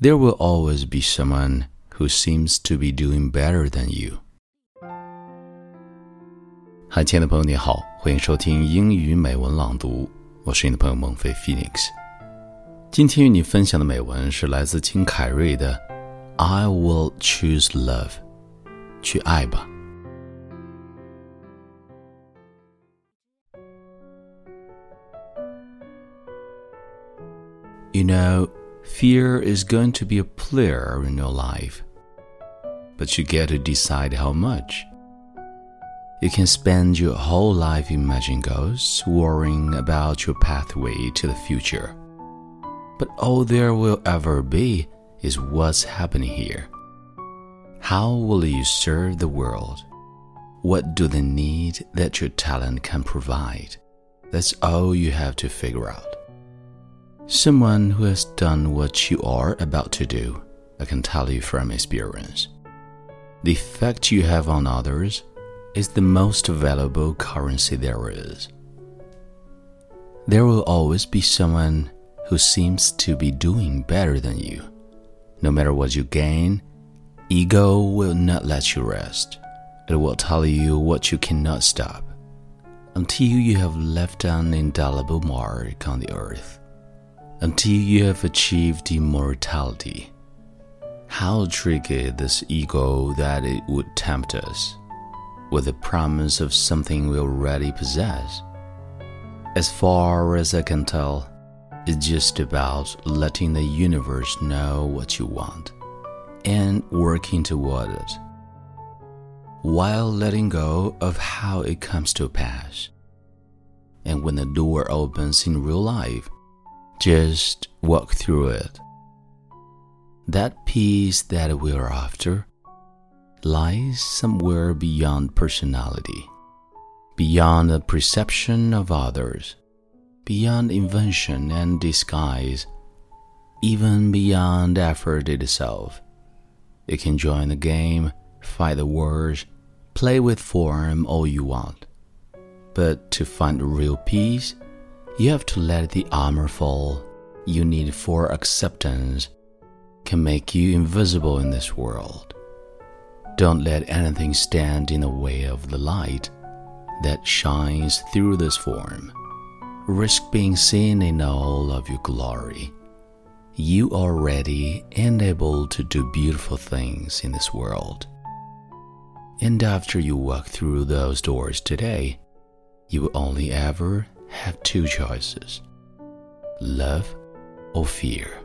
there will always be someone who seems to be doing better than you. 嗨，亲爱的朋友，你好，欢迎收听英语美文朗读，我是你的朋友孟飞 Phoenix。今天与你分享的美文是来自金凯瑞的《I Will Choose Love》，去爱吧。You know fear is going to be a player in your life, but you get to decide how much. You can spend your whole life imagining ghosts, worrying about your pathway to the future. But all there will ever be is what's happening here. How will you serve the world? What do they need that your talent can provide? That's all you have to figure out. Someone who has done what you are about to do, I can tell you from experience. The effect you have on others is the most valuable currency there is. There will always be someone who seems to be doing better than you. No matter what you gain, ego will not let you rest. It will tell you what you cannot stop until you have left an indelible mark on the earth until you have achieved immortality. How tricky this ego that it would tempt us with the promise of something we already possess. As far as I can tell, it's just about letting the universe know what you want and working toward it, while letting go of how it comes to pass. And when the door opens in real life, just walk through it. That peace that we're after lies somewhere beyond personality, beyond the perception of others, beyond invention and disguise, even beyond effort itself. You can join the game, fight the wars, play with form all you want. But to find real peace, you have to let the armor fall you need for acceptance can make you invisible in this world. Don't let anything stand in the way of the light that shines through this form. Risk being seen in all of your glory. You are ready and able to do beautiful things in this world. And after you walk through those doors today, you will only ever have two choices love or fear.